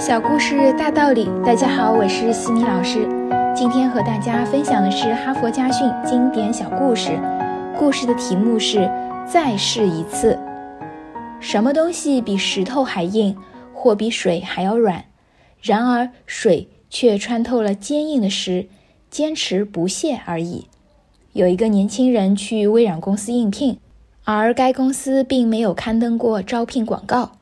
小故事大道理，大家好，我是西米老师。今天和大家分享的是《哈佛家训》经典小故事。故事的题目是“再试一次”。什么东西比石头还硬，或比水还要软？然而水却穿透了坚硬的石，坚持不懈而已。有一个年轻人去微软公司应聘，而该公司并没有刊登过招聘广告。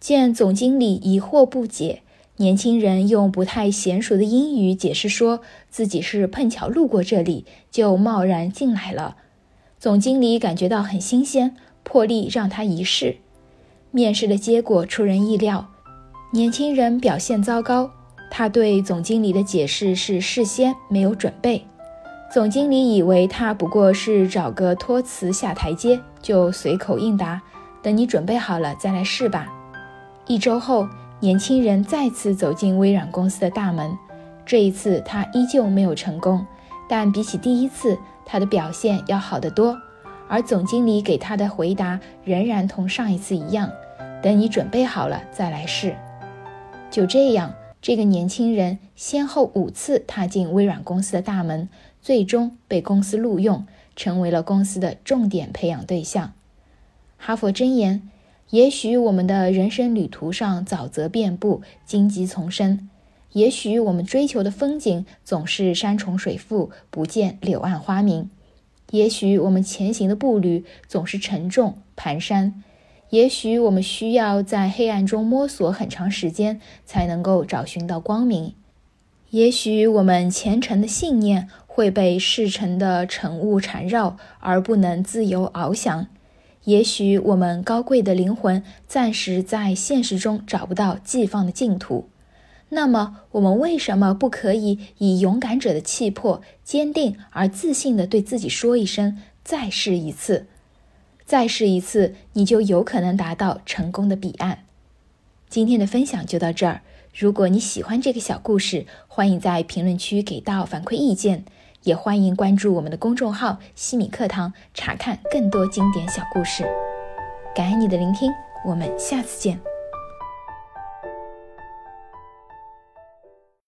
见总经理疑惑不解，年轻人用不太娴熟的英语解释说自己是碰巧路过这里，就贸然进来了。总经理感觉到很新鲜，破例让他一试。面试的结果出人意料，年轻人表现糟糕。他对总经理的解释是事先没有准备。总经理以为他不过是找个托词下台阶，就随口应答：“等你准备好了再来试吧。”一周后，年轻人再次走进微软公司的大门。这一次，他依旧没有成功，但比起第一次，他的表现要好得多。而总经理给他的回答仍然同上一次一样：“等你准备好了再来试。”就这样，这个年轻人先后五次踏进微软公司的大门，最终被公司录用，成为了公司的重点培养对象。哈佛箴言。也许我们的人生旅途上沼泽遍布，荆棘丛生；也许我们追求的风景总是山重水复，不见柳暗花明；也许我们前行的步履总是沉重蹒跚；也许我们需要在黑暗中摸索很长时间，才能够找寻到光明；也许我们虔诚的信念会被世尘的尘雾缠绕，而不能自由翱翔。也许我们高贵的灵魂暂时在现实中找不到寄放的净土，那么我们为什么不可以以勇敢者的气魄，坚定而自信地对自己说一声“再试一次”？再试一次，你就有可能达到成功的彼岸。今天的分享就到这儿。如果你喜欢这个小故事，欢迎在评论区给到反馈意见。也欢迎关注我们的公众号“西米课堂”，查看更多经典小故事。感恩你的聆听，我们下次见。